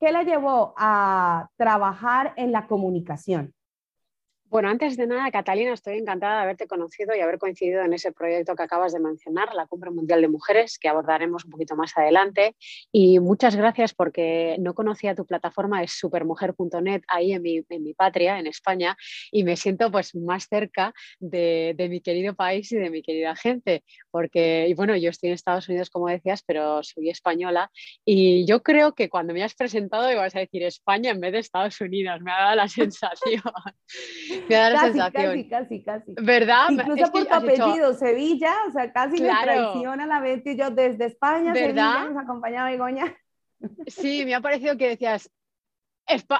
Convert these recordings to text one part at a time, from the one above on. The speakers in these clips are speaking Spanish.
¿qué la llevó a trabajar en la comunicación? Bueno, antes de nada, Catalina, estoy encantada de haberte conocido y haber coincidido en ese proyecto que acabas de mencionar, la Cumbre Mundial de Mujeres, que abordaremos un poquito más adelante. Y muchas gracias porque no conocía tu plataforma, es supermujer.net, ahí en mi, en mi, patria, en España, y me siento pues más cerca de, de, mi querido país y de mi querida gente, porque, bueno, yo estoy en Estados Unidos, como decías, pero soy española, y yo creo que cuando me has presentado ibas a decir España en vez de Estados Unidos, me ha dado la sensación. Me da la casi, sensación. Casi, casi, casi. ¿Verdad? Incluso Es por que tu hecho- apellido, Sevilla, o sea, casi Claro. me traiciona la Betty. Yo desde España, ¿Verdad? Sevilla, nos acompaña Begoña. Sí, me ha parecido que decías "Espa-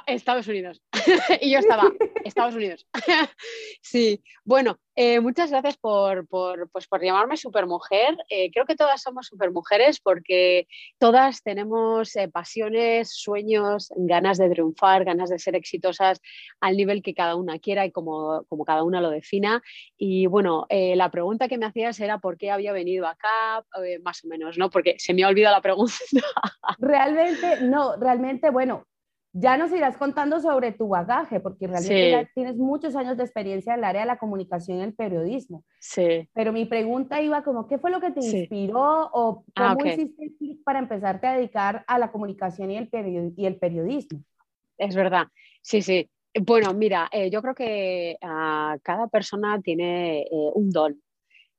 Estados Unidos. y yo estaba, Estados Unidos. sí, bueno, eh, muchas gracias por, por, pues, por llamarme supermujer. Eh, creo que todas somos supermujeres porque todas tenemos eh, pasiones, sueños, ganas de triunfar, ganas de ser exitosas al nivel que cada una quiera y como, como cada una lo defina. Y bueno, eh, la pregunta que me hacías era por qué había venido acá, más o menos, ¿no? Porque se me ha olvidado la pregunta. Realmente, no, realmente, bueno, ya nos irás contando sobre tu bagaje, porque realmente Sí. ya tienes muchos años de experiencia en el área de la comunicación y el periodismo. sí. Pero mi pregunta iba como, ¿qué fue lo que te Sí. inspiró o cómo Ah, ok. hiciste para empezarte a dedicar a la comunicación y el, perio- y el periodismo? Es verdad, sí, sí. Bueno, mira, eh, yo creo que ah, cada persona tiene eh, un don.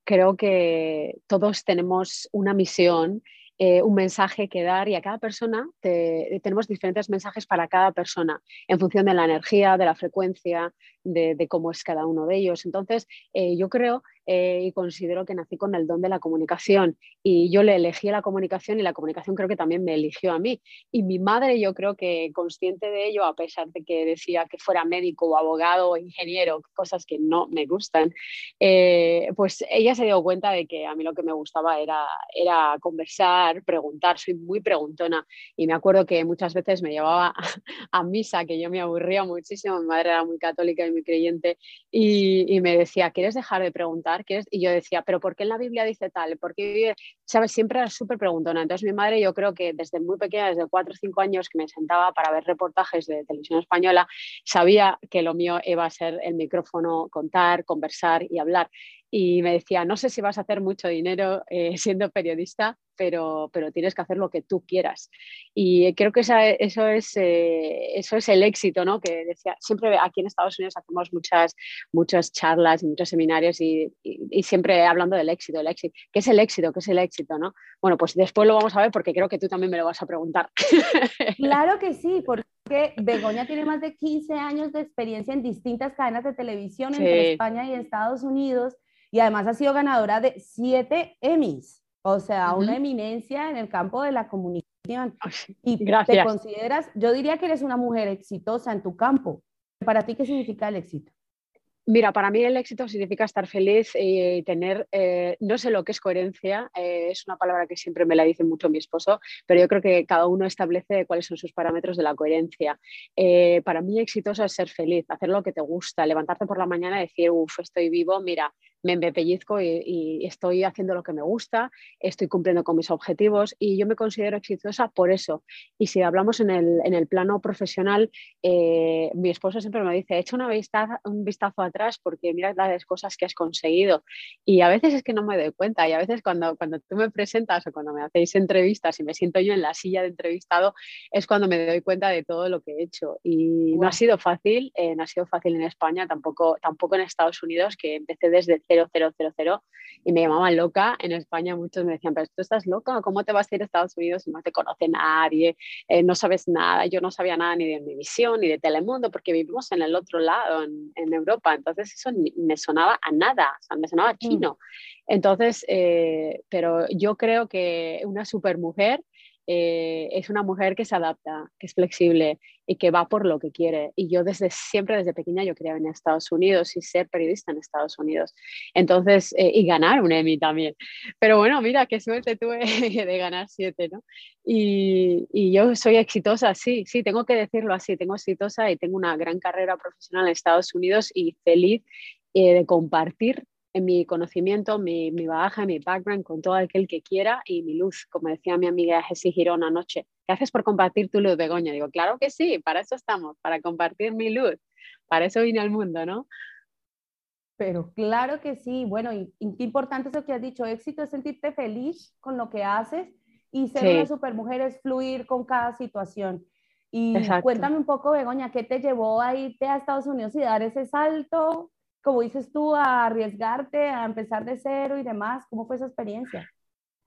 Creo que todos tenemos una misión, eh, un mensaje que dar y a cada persona te- tenemos diferentes mensajes para cada persona en función de la energía, de la frecuencia, de, cómo es cada uno de ellos. Entonces, eh, yo creo eh, y considero que nací con el don de la comunicación y yo le elegí la comunicación y la comunicación creo que también me eligió a mí. Y mi madre, yo creo que consciente de ello, a pesar de que decía que fuera médico o abogado o ingeniero, cosas que no me gustan, eh, pues ella se dio cuenta de que a mí lo que me gustaba era, era conversar, preguntar, soy muy preguntona y me acuerdo que muchas veces me llevaba a, a misa, que yo me aburría muchísimo, mi madre era muy católica y muy creyente y, me decía, ¿quieres dejar de preguntar? Y yo decía, ¿pero por qué en la Biblia dice tal? ¿Por qué? ¿Sabes? Siempre era súper preguntona. Entonces mi madre yo creo que desde muy pequeña, desde cuatro o cinco años que me sentaba para ver reportajes de televisión española, sabía que lo mío iba a ser el micrófono, contar, conversar y hablar. Y me decía, no sé si vas a hacer mucho dinero eh, siendo periodista, pero, pero tienes que hacer lo que tú quieras. Y creo que esa, eso, es, eh, eso es el éxito, ¿no? Que decía, siempre aquí en Estados Unidos hacemos muchas, muchas charlas y muchos seminarios y, y, y, siempre hablando del éxito, el éxito. ¿Qué es el éxito? ¿Qué es el éxito, no? Bueno, pues después lo vamos a ver porque creo que tú también me lo vas a preguntar. Claro que sí, porque Begoña tiene más de 15 años de experiencia en distintas cadenas de televisión Sí. entre España y Estados Unidos y además ha sido ganadora de siete Emmys, o sea, Ujú. una eminencia en el campo de la comunicación. Y te Gracias. consideras, yo diría que eres una mujer exitosa en tu campo. Para ti, ¿qué significa el éxito? Mira, para mí el éxito significa estar feliz y tener, eh, no sé lo que es coherencia, eh, es una palabra que siempre me la dice mucho mi esposo, pero yo creo que cada uno establece cuáles son sus parámetros de la coherencia. Eh, para mí exitoso es ser feliz, hacer lo que te gusta, levantarte por la mañana y decir, uff, estoy vivo, mira, me, me pellizco y, y estoy haciendo lo que me gusta, estoy cumpliendo con mis objetivos y yo me considero exitosa por eso. Y si hablamos en el, en el plano profesional, eh, mi esposo siempre me dice, echa una vista, un vistazo atrás porque mira las cosas que has conseguido. Y a veces es que no me doy cuenta y a veces cuando, cuando tú me presentas o cuando me hacéis entrevistas y me siento yo en la silla de entrevistado, es cuando me doy cuenta de todo lo que he hecho. Y Wow. no ha sido fácil, eh, no ha sido fácil en España, tampoco, tampoco en Estados Unidos, que empecé desde 0000 y me llamaban loca. En España muchos me decían, pero tú estás loca, ¿cómo te vas a ir a Estados Unidos si no te conoce nadie? Eh, no sabes nada, yo no sabía nada ni de Univisión ni de Telemundo porque vivimos en el otro lado, en, en Europa, entonces eso ni- me sonaba a nada, o sea, me sonaba chino. Entonces, eh, pero yo creo que una supermujer eh, es una mujer que se adapta, que es flexible y que va por lo que quiere. Y yo desde siempre, desde pequeña, yo quería venir a Estados Unidos y ser periodista en Estados Unidos. Entonces, eh, y ganar un Emmy también. Pero bueno, mira, qué suerte tuve de ganar siete, ¿no? Y, y yo soy exitosa, sí, sí, tengo que decirlo así, tengo exitosa y tengo una gran carrera profesional en Estados Unidos y feliz eh, de compartir en mi conocimiento, mi, mi bagaje, mi background con todo aquel que quiera y mi luz, como decía mi amiga Jessie Girón anoche. ¿Qué haces por compartir tu luz, Begoña? Digo, claro que sí, para eso estamos, para compartir mi luz. Para eso vine al mundo, ¿no? Pero claro que sí. Bueno, y, qué importante eso que has dicho. Éxito es sentirte feliz con lo que haces y ser una supermujer es fluir con cada situación. Y cuéntame un poco, Begoña, ¿qué te llevó a irte a Estados Unidos y dar ese salto como dices tú, a arriesgarte, a empezar de cero y demás? ¿Cómo fue esa experiencia?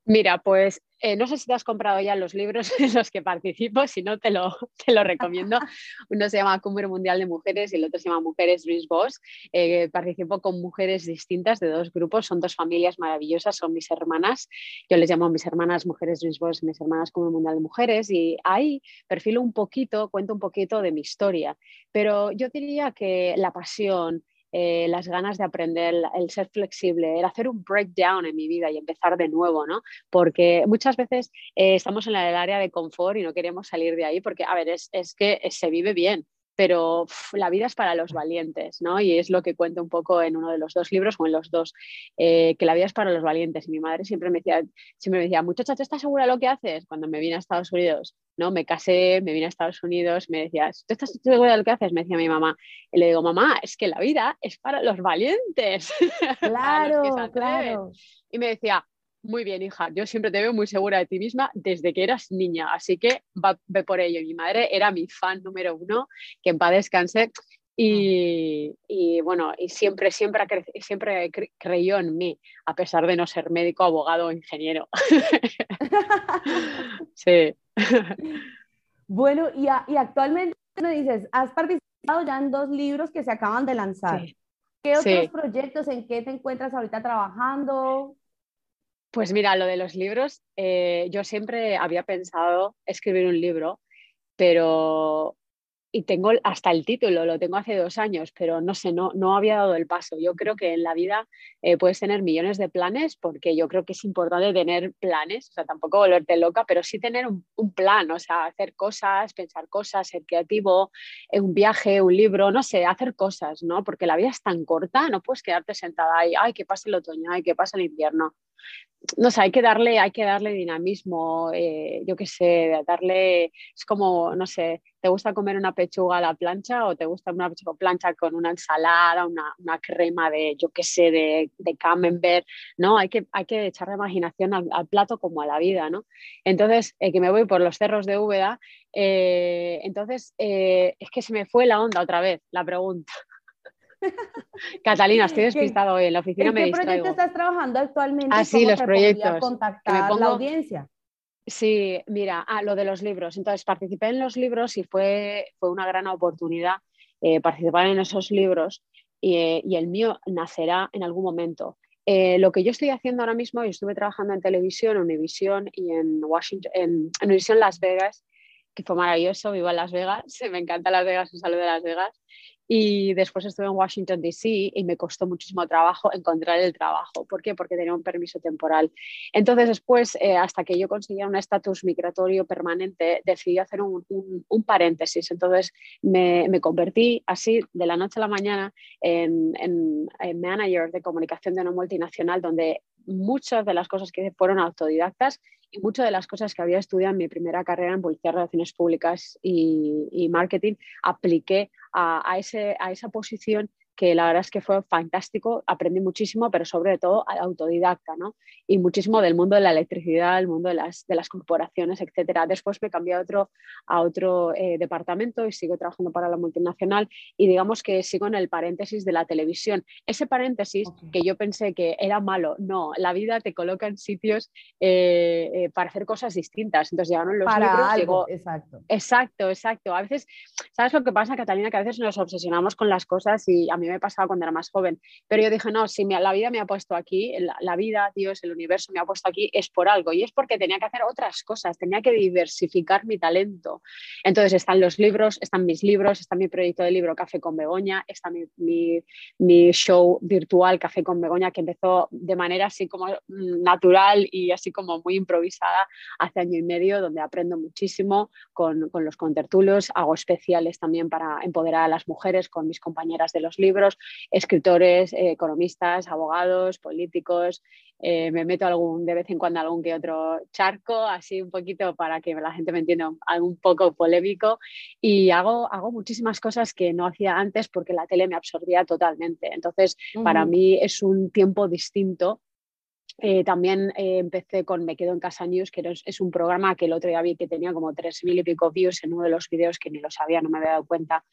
Mira, pues eh, no sé si te has comprado ya los libros en los que participo, si no te lo, te lo recomiendo. Uno se llama Cumbre Mundial de Mujeres y el otro se llama Mujeres Luis Boss. Eh, participo con mujeres distintas de dos grupos, son dos familias maravillosas, son mis hermanas. Yo les llamo mis hermanas Mujeres Luis Boss, mis hermanas Cumbre Mundial de Mujeres y ahí perfilo un poquito, cuento un poquito de mi historia. Pero yo diría que la pasión, eh, las ganas de aprender, el ser flexible, el hacer un breakdown en mi vida y empezar de nuevo, ¿no? Porque muchas veces eh, estamos en el área de confort y no queremos salir de ahí porque, a ver, es, es que se vive bien, pero la vida es para los valientes, ¿no? Y es lo que cuento un poco en uno de los dos libros o en los dos, eh, que la vida es para los valientes. Y mi madre siempre me decía, siempre me decía, muchacha, ¿tú estás segura de lo que haces? Cuando me vine a Estados Unidos, ¿no? Me casé, me vine a Estados Unidos, me decía, ¿tú estás segura de lo que haces? Me decía mi mamá. Y le digo, mamá, es que la vida es para los valientes. Claro, claro. Y me decía, muy bien, hija, yo siempre te veo muy segura de ti misma desde que eras niña, así que va, ve por ello. Mi madre era mi fan número uno, que en paz descanse. Y, bueno, y siempre, siempre, siempre creyó en mí, a pesar de no ser médico, abogado o ingeniero. sí. Bueno, y, actualmente me dices, has participado ya en dos libros que se acaban de lanzar. ¿Qué otros proyectos, en qué te encuentras ahorita trabajando? Pues mira, lo de los libros, eh, yo siempre había pensado escribir un libro, pero y tengo hasta el título, lo tengo hace dos años, pero no sé, no, no había dado el paso. Yo creo que en la vida eh, puedes tener millones de planes, porque yo creo que es importante tener planes, o sea, tampoco volverte loca, pero sí tener un, plan, o sea, hacer cosas, pensar cosas, ser creativo, eh, un viaje, un libro, no sé, hacer cosas, ¿no? Porque la vida es tan corta, no puedes quedarte sentada ahí, ay, que pasa el otoño, ay, que pasa el invierno no sé, hay que darle, hay que darle dinamismo, eh, yo qué sé, darle, es como, no sé, ¿te gusta comer una pechuga a la plancha o te gusta una pechuga plancha con una ensalada, una, una crema de, yo qué sé, de, de, camembert, ¿no? Hay que, hay que imaginación al, plato como a la vida, ¿no? Entonces, eh, que me voy por los cerros de Úbeda, eh, entonces, es que se me fue la onda otra vez, la pregunta. Catalina, estoy despistado hoy en la oficina. ¿En qué proyecto estás trabajando actualmente? Ah, sí, los proyectos. contactar la audiencia? Sí, mira, ah, lo de los libros. Entonces, participé en los libros y fue, fue una gran oportunidad eh, participar en esos libros y, y, el mío nacerá en algún momento. Eh, lo que yo estoy haciendo ahora mismo, yo estuve trabajando en televisión, en Univision y en Washington, en Univision Las Vegas, que fue maravilloso, viva Las Vegas, me encanta Las Vegas, un saludo de Las Vegas. Y después estuve en Washington, D.C. y me costó muchísimo trabajo encontrar el trabajo. ¿Por qué? Porque tenía un permiso temporal. Entonces después, eh, hasta que yo conseguía un estatus migratorio permanente, decidí hacer un, un, paréntesis. Entonces me, me, convertí así de la noche a la mañana en, en, en manager de comunicación de una multinacional donde muchas de las cosas que fueron autodidactas y muchas de las cosas que había estudiado en mi primera carrera en Publicidad, Relaciones Públicas y, y Marketing, apliqué a, a, ese, a esa posición que la verdad es que fue fantástico, aprendí muchísimo, pero sobre todo autodidacta, ¿no? Y muchísimo del mundo de la electricidad, el mundo de las, de las corporaciones, etcétera. Después me cambié a otro, a otro eh, departamento y sigo trabajando para la multinacional y digamos que sigo en el paréntesis de la televisión. Ese paréntesis que yo pensé que era malo, no, la vida te coloca en sitios eh, eh, para hacer cosas distintas. Entonces llegaron los para libros. exacto. Exacto, exacto. A veces, ¿sabes lo que pasa, Catalina? Que a veces nos obsesionamos con las cosas y a mí me pasaba cuando era más joven. Pero yo dije, no, si la vida me ha puesto aquí, la, vida, Dios, el universo me ha puesto aquí, es por algo. Y es porque tenía que hacer otras cosas, tenía que diversificar mi talento. Entonces están los libros, están mis libros, está mi proyecto de libro Café con Begoña, está mi, mi, show virtual Café con Begoña, que empezó de manera así como mm, natural y así como muy improvisada hace año y medio, donde aprendo muchísimo con, con los contertulios, hago especiales también para empoderar a las mujeres con mis compañeras de los libros libros, escritores, economistas, abogados, políticos, eh, me meto algún, de vez en cuando algún que otro charco, así un poquito para que la gente me entienda, algo poco polémico. Y hago, hago muchísimas cosas que no hacía antes porque la tele me absorbía totalmente. Entonces, para mí es un tiempo distinto eh, también eh, empecé con Me Quedo en Casa News, que es, un programa que el otro día vi que tenía como tres mil y pico views en uno de los vídeos que ni lo sabía, no me había dado cuenta.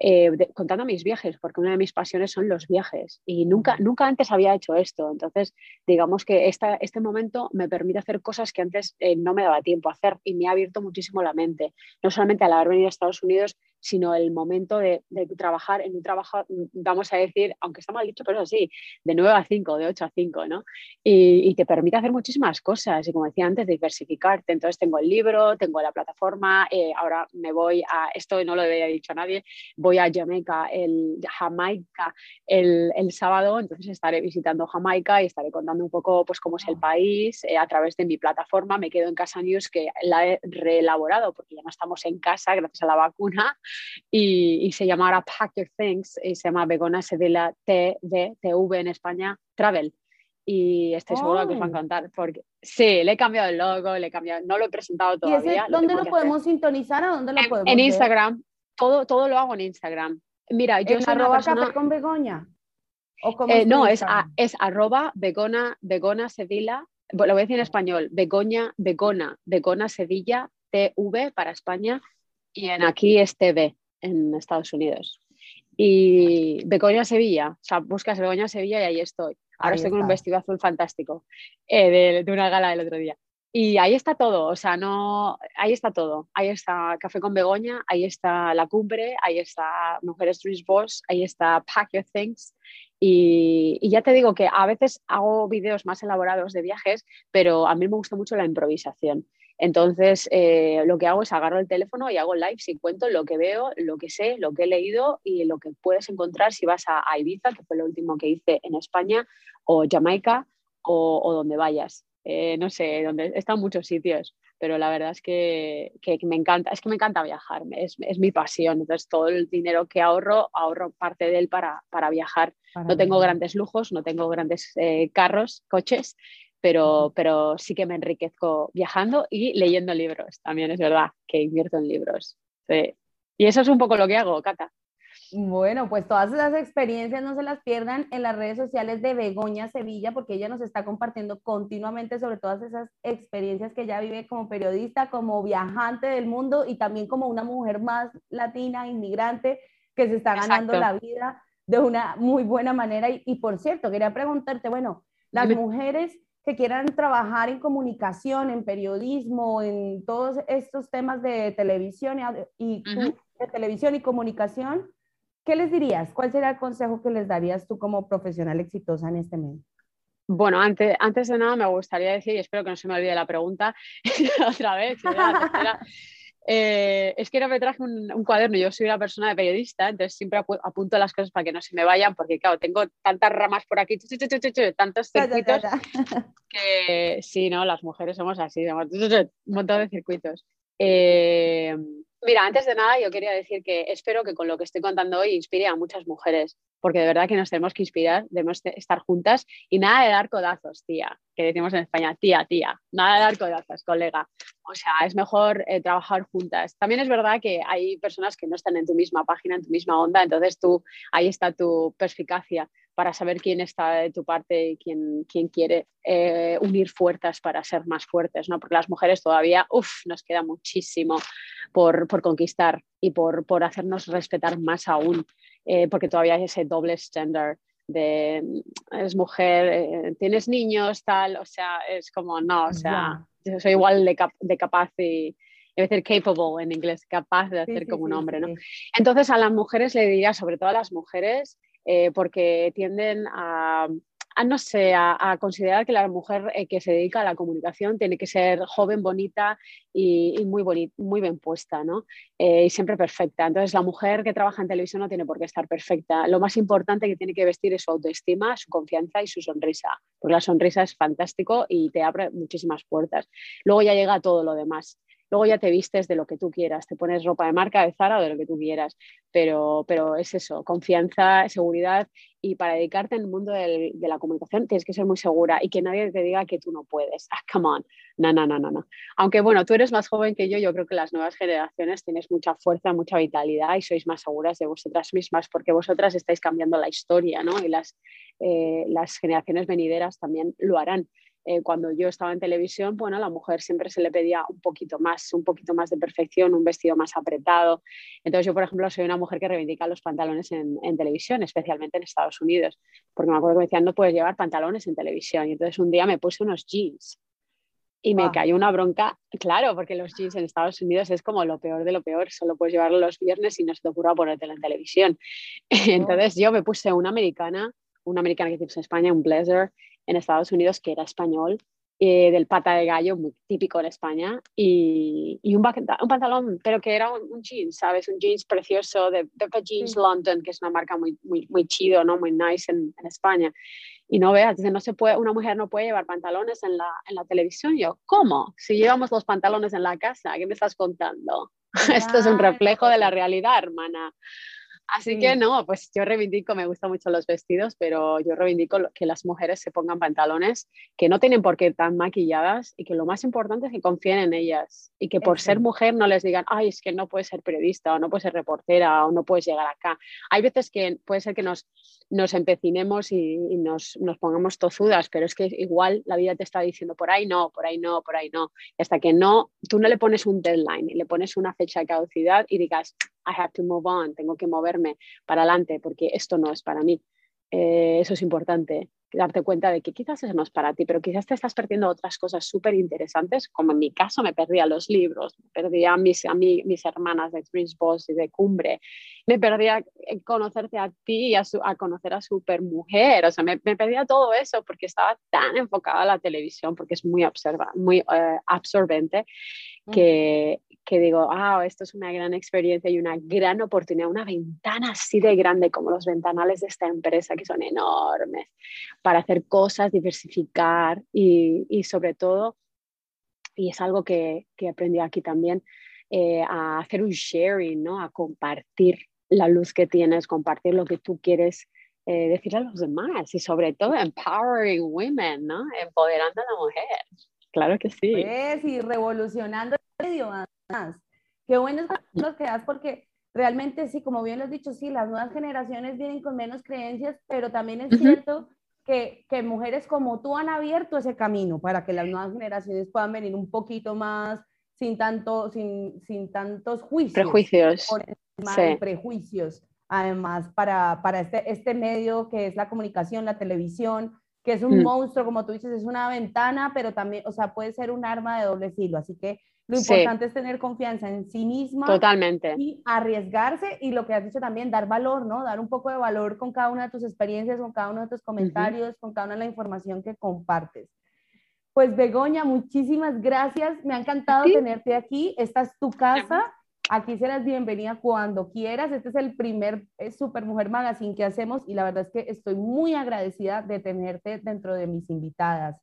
Eh, contando mis viajes, porque una de mis pasiones son los viajes y nunca, nunca antes había hecho esto. Entonces, digamos que esta, este momento me permite hacer cosas que antes eh, no me daba tiempo a hacer y me ha abierto muchísimo la mente, no solamente al haber venido a Estados Unidos, sino el momento de, trabajar en un trabajo, vamos a decir, aunque está mal dicho, pero sí, de 9 a 5, de 8 a 5, ¿no? Y, te permite hacer muchísimas cosas y como decía antes, diversificarte. Entonces tengo el libro, tengo la plataforma, eh, ahora me voy a, esto no lo había dicho a nadie, voy a Jamaica, el, Jamaica el, el, sábado, entonces estaré visitando Jamaica y estaré contando un poco pues cómo es el ah. país eh, a través de mi plataforma. Me quedo en Casa News que la he reelaborado porque ya no estamos en casa gracias a la vacuna y, se llama ahora Pack Your Things y se llama Begona Sevilla TV, en España, Travel y estoy seguro que os va a oh. encantar porque sí, le he cambiado el logo, le he cambiado, no lo he presentado todavía. ¿Y ¿Dónde lo, podemos sintonizar o dónde lo en, podemos En Instagram, todo, todo lo hago en Instagram. Mira, yo ¿En soy arroba café con Begoña? Eh, no, es, es arroba Begona, Begona Sevilla, lo voy a decir en español, Begoña, Begona, Begona Sevilla, TV para España y en aquí es TV en Estados Unidos. Y Begoña Sevilla, o sea, buscas Begoña Sevilla y ahí estoy. Ahora estoy con un vestido azul fantástico eh, de, una gala del otro día. Y ahí está todo, o sea, no, ahí está todo. Ahí está Café con Begoña, ahí está La Cumbre, ahí está Mujeres Dreams Boss, ahí está Pack Your Things. Y, y, ya te digo que a veces hago vídeos más elaborados de viajes, pero a mí me gusta mucho la improvisación. Entonces, eh, lo que hago es agarro el teléfono y hago live y cuento lo que veo, lo que sé, lo que he leído y lo que puedes encontrar si vas a, Ibiza, que fue lo último que hice en España, o Jamaica, o, donde vayas. Eh, no sé, donde en muchos sitios, pero la verdad es que, me encanta, es que me encanta viajar, es, mi pasión. Entonces, todo el dinero que ahorro, ahorro parte de él para, viajar. no tengo grandes lujos, no tengo grandes eh, carros, coches, pero, pero sí que me enriquezco viajando y leyendo libros. También es verdad que invierto en libros. Y eso es un poco lo que hago, Cata. Bueno, pues todas esas experiencias no se las pierdan en las redes sociales de Begoña Sevilla, porque ella nos está compartiendo continuamente sobre todas esas experiencias que ella vive como periodista, como viajante del mundo y también como una mujer más latina, inmigrante, que se está ganando la vida de una muy buena manera. Y, y por cierto, quería preguntarte, bueno, las mujeres que quieran trabajar en comunicación, en periodismo, en todos estos temas de televisión y, de televisión y comunicación, ¿qué les dirías? ¿Cuál sería el consejo que les darías tú como profesional exitosa en este medio? Bueno, antes, antes de nada me gustaría decir, y espero que no se me olvide la pregunta otra vez, que no me traje un, cuaderno, yo soy una persona de periodista, entonces siempre apunto las cosas para que no se me vayan, porque claro, tengo tantas ramas por aquí, tantos circuitos, que sí, ¿no? Las mujeres somos así, un montón de circuitos. Eh, mira, antes de nada yo quería decir que espero que con lo que estoy contando hoy inspire a muchas mujeres, porque de verdad que nos tenemos que inspirar, debemos estar juntas y nada de dar codazos, tía, que decimos en España, tía, tía, nada de dar codazos, colega. O sea, es mejor eh, trabajar juntas. También es verdad que hay personas que no están en tu misma página, en tu misma onda, entonces tú, ahí está tu perspicacia para saber quién está de tu parte y quién, quién quiere eh, unir fuerzas para ser más fuertes, ¿no? Porque las mujeres todavía, uff, nos queda muchísimo por, por conquistar y por, por, hacernos respetar más aún, eh, porque todavía hay ese doble estándar de es mujer, tienes niños, tal, o sea, es como, no, o sea soy igual de, capaz y, debe ser capable en inglés, capaz de hacer como un hombre, ¿no? Entonces a las mujeres le diría, sobre todo a las mujeres, eh, porque tienden a, no sé, a, considerar que la mujer eh, que se dedica a la comunicación tiene que ser joven, bonita y, muy, muy bien puesta, ¿no? Eh, y siempre perfecta. Entonces, la mujer que trabaja en televisión no tiene por qué estar perfecta. Lo más importante que tiene que vestir es su autoestima, su confianza y su sonrisa, porque la sonrisa es fantástico y te abre muchísimas puertas. Luego ya llega todo lo demás. Luego ya te vistes de lo que tú quieras, te pones ropa de marca, de Zara o de lo que tú quieras, pero, pero es eso, confianza, seguridad y para dedicarte en el mundo de la comunicación tienes que ser muy segura y que nadie te diga que tú no puedes. Ah, come on. No, no, no, no, no. Aunque bueno, tú eres más joven que yo, yo creo que las nuevas generaciones tienes mucha fuerza, mucha vitalidad y sois más seguras de vosotras mismas porque vosotras estáis cambiando la historia, ¿no? Y las, eh, las generaciones venideras también lo harán. Eh, cuando yo estaba en televisión, bueno, a la mujer siempre se le pedía un poquito más, un poquito más de perfección, un vestido más apretado. Entonces yo, por ejemplo, soy una mujer que reivindica los pantalones en, televisión, especialmente en Estados Unidos, porque me acuerdo que me decían, no puedes llevar pantalones en televisión. Y entonces un día me puse unos jeans y me cayó una bronca, claro, porque los jeans en Estados Unidos es como lo peor de lo peor, solo puedes llevarlo los viernes y no se te ocurra ponértelo en televisión. Entonces yo me puse una americana, una americana que tienes en España, un blazer, en Estados Unidos que era español, eh, del pata de gallo, muy típico en España, y, y un, un, pantalón, pero que era un, jeans, ¿sabes? Un jeans precioso de Peppa Jeans London, que es una marca muy, muy, muy chido, ¿no? Muy nice en, en España. Y no veas, dice, no se puede, una mujer no puede llevar pantalones en la, en la televisión. yo, ¿cómo? Si llevamos los pantalones en la casa, ¿qué me estás contando? Esto es un reflejo de la realidad, hermana. Así que no, pues yo reivindico, me gustan mucho los vestidos, pero yo reivindico que las mujeres se pongan pantalones que no tienen por qué estar maquilladas y que lo más importante es que confíen en ellas y que por ser mujer no les digan, ay, es que no puedes ser periodista o no puedes ser reportera o no puedes llegar acá. Hay veces que puede ser que nos, nos empecinemos y, nos, nos, pongamos tozudas, pero es que igual la vida te está diciendo por ahí no, por ahí no, por ahí no. Y hasta que no, tú no le pones un deadline y le pones una fecha de caducidad y digas, I have to move on, tengo que moverme para adelante porque esto no es para mí. Eh, eso es importante darte cuenta de que quizás eso no es para ti, pero quizás te estás perdiendo otras cosas súper interesantes, como en mi caso me perdía los libros, me perdía a mis, a mis hermanas de Experience Boss y de Cumbre, me perdía conocerte a ti y a, a conocer a Supermujer, o sea, me, me, perdía todo eso porque estaba tan enfocada a la televisión, porque es muy, observa, muy uh, absorbente, que, que digo, ah, esto es una gran experiencia y una gran oportunidad, una ventana así de grande como los ventanales de esta empresa, que son enormes para hacer cosas, diversificar y, y sobre todo, y es algo que, que aprendí aquí también, eh, a hacer un sharing, ¿no? a compartir la luz que tienes, compartir lo que tú quieres eh, decir a los demás y sobre todo empowering women, ¿no? empoderando a la mujer. Claro que sí. Pues, y revolucionando el medio más. Qué buenos los que das porque realmente sí, como bien lo has dicho, sí, las nuevas generaciones vienen con menos creencias, pero también es cierto que, mujeres como tú han abierto ese camino para que las nuevas generaciones puedan venir un poquito más sin, tanto, sin, sin tantos juicios. Prejuicios. prejuicios. Además, para, para este, este medio que es la comunicación, la televisión, que es un mm. monstruo, como tú dices, es una ventana, pero también, o sea, puede ser un arma de doble filo. Así que lo importante es tener confianza en sí misma. Totalmente. Y arriesgarse y lo que has dicho también, dar valor, ¿no? Dar un poco de valor con cada una de tus experiencias, con cada uno de tus comentarios, con cada una de la información que compartes. Pues Begoña, muchísimas gracias. Me ha encantado tenerte aquí. Esta es tu casa. Aquí serás bienvenida cuando quieras. Este es el primer eh, Super Mujer Magazine que hacemos y la verdad es que estoy muy agradecida de tenerte dentro de mis invitadas.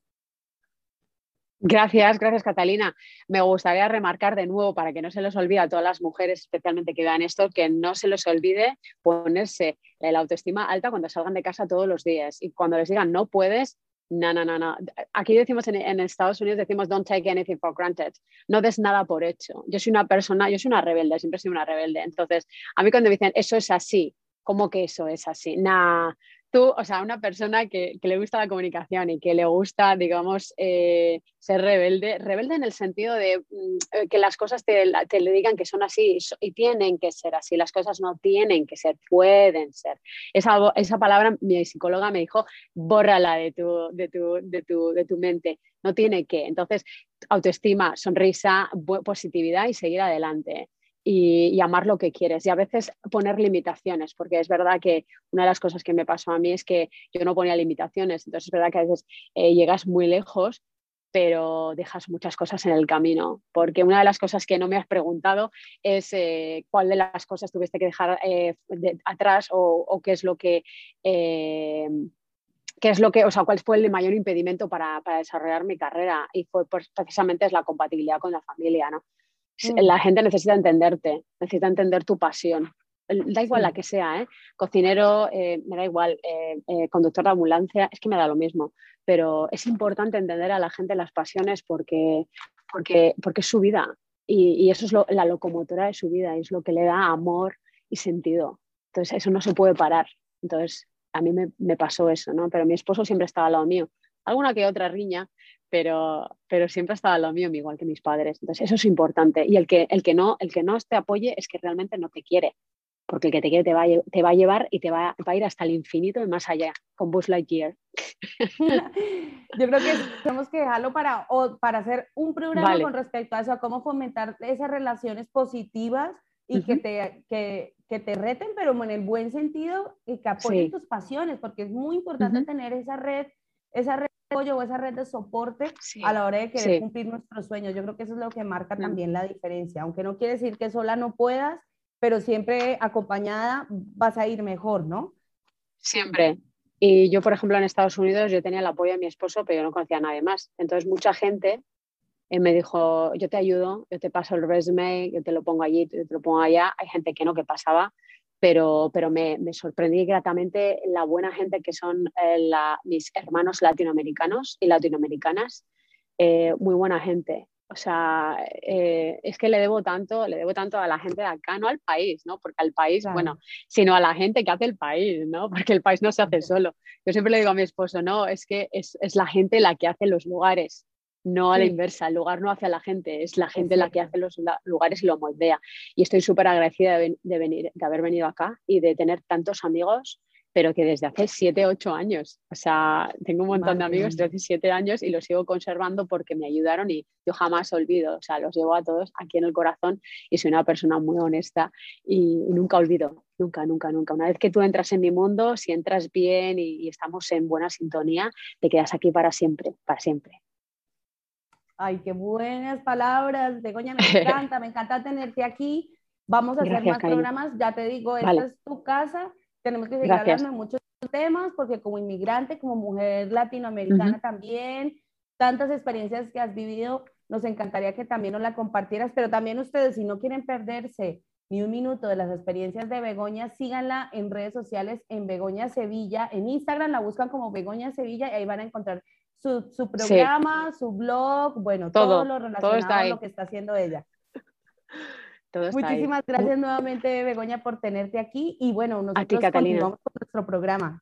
Gracias, gracias Catalina. Me gustaría remarcar de nuevo, para que no se les olvide a todas las mujeres, especialmente que vean esto, que no se les olvide ponerse la autoestima alta cuando salgan de casa todos los días. Y cuando les digan no puedes, no, no, no, no. Aquí decimos en, Estados Unidos, decimos don't take anything for granted. No des nada por hecho. Yo soy una persona, yo soy una rebelde, siempre soy una rebelde. Entonces, a mí cuando me dicen eso es así, ¿cómo que eso es así? Nah, tú, o sea, una persona que, le gusta la comunicación y que le gusta, digamos, eh, ser rebelde, rebelde en el sentido de mm, eh, que las cosas te, le digan que son así y tienen que ser así, las cosas no tienen que ser, pueden ser. Esa, esa palabra mi psicóloga me dijo, bórrala de tu, de tu, de tu, de tu mente, no tiene que. Entonces, autoestima, sonrisa, positividad y seguir adelante y, amar lo que quieres y a veces poner limitaciones, porque es verdad que una de las cosas que me pasó a mí es que yo no ponía limitaciones, entonces es verdad que a veces eh, llegas muy lejos, pero dejas muchas cosas en el camino, porque una de las cosas que no me has preguntado es eh, cuál de las cosas tuviste que dejar eh, atrás o, qué es lo que... qué es lo que, o sea, cuál fue el mayor impedimento para, para desarrollar mi carrera y fue pues, precisamente es la compatibilidad con la familia, ¿no? Mm. La gente necesita entenderte, necesita entender tu pasión. Da igual la que sea, ¿eh? cocinero, eh, me da igual, eh, conductor de ambulancia, es que me da lo mismo. Pero es importante entender a la gente las pasiones porque, porque, porque es su vida y, eso es la locomotora de su vida, es lo que le da amor y sentido. Entonces, eso no se puede parar. Entonces, a mí me, me pasó eso, ¿no? Pero mi esposo siempre estaba al lado mío. Alguna que otra riña, pero, pero siempre estaba lo mío, igual que mis padres. Entonces, eso es importante. Y el que, el que, no, el que no te apoye es que realmente no te quiere, porque el que te quiere te va a, te va a llevar y te va, va, a ir hasta el infinito y más allá, con Buzz Lightyear. Yo creo que tenemos que dejarlo para, para hacer un programa con respecto a eso, a cómo fomentar esas relaciones positivas y que, te, que, que, te reten, pero en el buen sentido y que apoyen tus pasiones, porque es muy importante tener esa red, esa red apoyo o esa red de soporte a la hora de querer cumplir nuestros sueños. Yo creo que eso es lo que marca también la diferencia, aunque no quiere decir que sola no puedas, pero siempre acompañada vas a ir mejor, ¿no? Siempre. Y yo, por ejemplo, en Estados Unidos, yo tenía el apoyo de mi esposo, pero yo no conocía a nadie más. Entonces, mucha gente eh, me dijo, yo te ayudo, yo te paso el resume, yo te lo pongo allí, yo te lo pongo allá. Hay gente que no, que pasaba pero, pero me, me, sorprendí gratamente la buena gente que son eh, mis hermanos latinoamericanos y latinoamericanas, eh, muy buena gente. O sea, eh, es que le debo tanto, le debo tanto a la gente de acá, no al país, ¿no? Porque al país, bueno, sino a la gente que hace el país, ¿no? Porque el país no se hace solo. Yo siempre le digo a mi esposo, no, es que es, es la gente la que hace los lugares no a la inversa, el lugar no hace a la gente, es la gente la que hace los lugares y lo moldea. Y estoy súper agradecida de, venir, de haber venido acá y de tener tantos amigos, pero que desde hace 7, 8 años, o sea, tengo un montón de amigos desde hace 7 años y los sigo conservando porque me ayudaron y yo jamás olvido, o sea, los llevo a todos aquí en el corazón y soy una persona muy honesta y, nunca olvido, nunca, nunca, nunca. Una vez que tú entras en mi mundo, si entras bien y estamos en buena sintonía, te quedas aquí para siempre, para siempre. Ay, qué buenas palabras, Begoña, me encanta, me encanta tenerte aquí. Vamos a hacer más programas, ya te digo, esta es tu casa, tenemos que seguir hablando de muchos temas, porque como inmigrante, como mujer latinoamericana también, tantas experiencias que has vivido, nos encantaría que también nos la compartieras, pero también ustedes, si no quieren perderse ni un minuto de las experiencias de Begoña, síganla en redes sociales en Begoña Sevilla, en Instagram la buscan como Begoña Sevilla y ahí van a encontrar su, su programa, su blog, bueno, todo, lo relacionado a lo que está haciendo ella. Muchísimas gracias nuevamente, Begoña, por tenerte aquí. Y bueno, nosotros continuamos con nuestro programa.